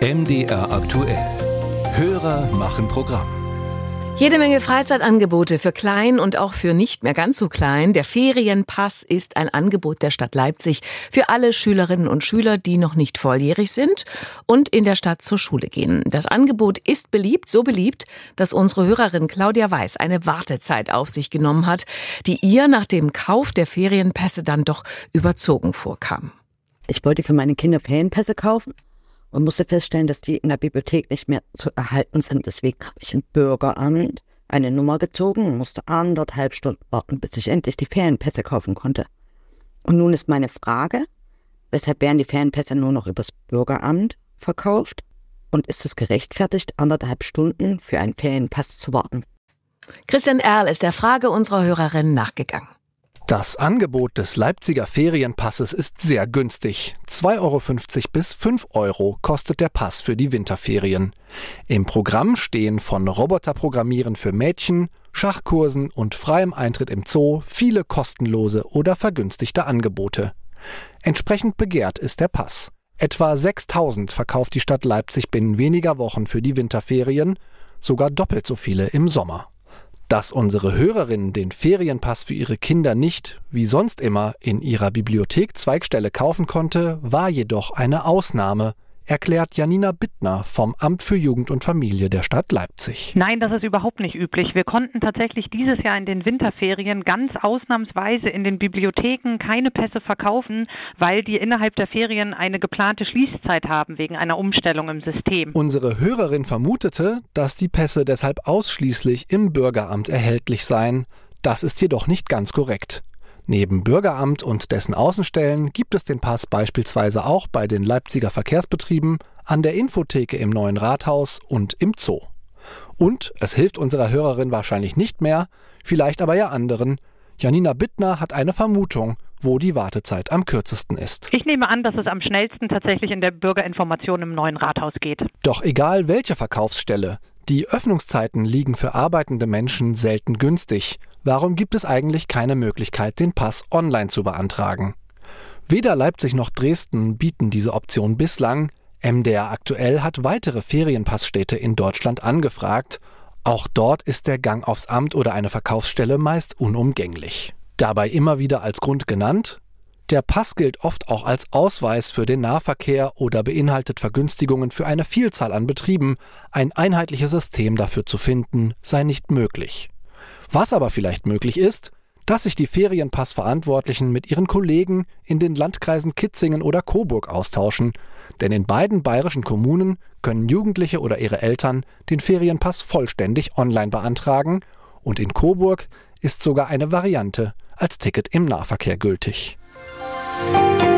MDR aktuell. Hörer machen Programm. Jede Menge Freizeitangebote für klein und auch für nicht mehr ganz so klein. Der Ferienpass ist ein Angebot der Stadt Leipzig für alle Schülerinnen und Schüler, die noch nicht volljährig sind und in der Stadt zur Schule gehen. Das Angebot ist beliebt, so beliebt, dass unsere Hörerin Claudia Weiß eine Wartezeit auf sich genommen hat, die ihr nach dem Kauf der Ferienpässe dann doch überzogen vorkam. Ich wollte für meine Kinder Ferienpässe kaufen und musste feststellen, dass die in der Bibliothek nicht mehr zu erhalten sind. Deswegen habe ich im Bürgeramt eine Nummer gezogen und musste anderthalb Stunden warten, bis ich endlich die Ferienpässe kaufen konnte. Und nun ist meine Frage, weshalb werden die Ferienpässe nur noch übers Bürgeramt verkauft? Und ist es gerechtfertigt, anderthalb Stunden für einen Ferienpass zu warten? Christian Erl ist der Frage unserer Hörerin nachgegangen. Das Angebot des Leipziger Ferienpasses ist sehr günstig. 2,50 Euro bis 5 Euro kostet der Pass für die Winterferien. Im Programm stehen von Roboterprogrammieren für Mädchen, Schachkursen und freiem Eintritt im Zoo viele kostenlose oder vergünstigte Angebote. Entsprechend begehrt ist der Pass. Etwa 6000 verkauft die Stadt Leipzig binnen weniger Wochen für die Winterferien, sogar doppelt so viele im Sommer. Dass unsere Hörerin den Ferienpass für ihre Kinder nicht, wie sonst immer, in ihrer Bibliothek Zweigstelle kaufen konnte, war jedoch eine Ausnahme, erklärt Janina Bittner vom Amt für Jugend und Familie der Stadt Leipzig. Nein, das ist überhaupt nicht üblich. Wir konnten tatsächlich dieses Jahr in den Winterferien ganz ausnahmsweise in den Bibliotheken keine Pässe verkaufen, weil die innerhalb der Ferien eine geplante Schließzeit haben wegen einer Umstellung im System. Unsere Hörerin vermutete, dass die Pässe deshalb ausschließlich im Bürgeramt erhältlich seien. Das ist jedoch nicht ganz korrekt. Neben Bürgeramt und dessen Außenstellen gibt es den Pass beispielsweise auch bei den Leipziger Verkehrsbetrieben, an der Infotheke im neuen Rathaus und im Zoo. Und es hilft unserer Hörerin wahrscheinlich nicht mehr, vielleicht aber ja anderen. Janina Bittner hat eine Vermutung, wo die Wartezeit am kürzesten ist. Ich nehme an, dass es am schnellsten tatsächlich in der Bürgerinformation im neuen Rathaus geht. Doch egal welche Verkaufsstelle, die Öffnungszeiten liegen für arbeitende Menschen selten günstig. Warum gibt es eigentlich keine Möglichkeit, den Pass online zu beantragen? Weder Leipzig noch Dresden bieten diese Option bislang. MDR aktuell hat weitere Ferienpassstädte in Deutschland angefragt. Auch dort ist der Gang aufs Amt oder eine Verkaufsstelle meist unumgänglich. Dabei immer wieder als Grund genannt, der Pass gilt oft auch als Ausweis für den Nahverkehr oder beinhaltet Vergünstigungen für eine Vielzahl an Betrieben. Ein einheitliches System dafür zu finden, sei nicht möglich. Was aber vielleicht möglich ist, dass sich die Ferienpassverantwortlichen mit ihren Kollegen in den Landkreisen Kitzingen oder Coburg austauschen, denn in beiden bayerischen Kommunen können Jugendliche oder ihre Eltern den Ferienpass vollständig online beantragen und in Coburg ist sogar eine Variante als Ticket im Nahverkehr gültig. Musik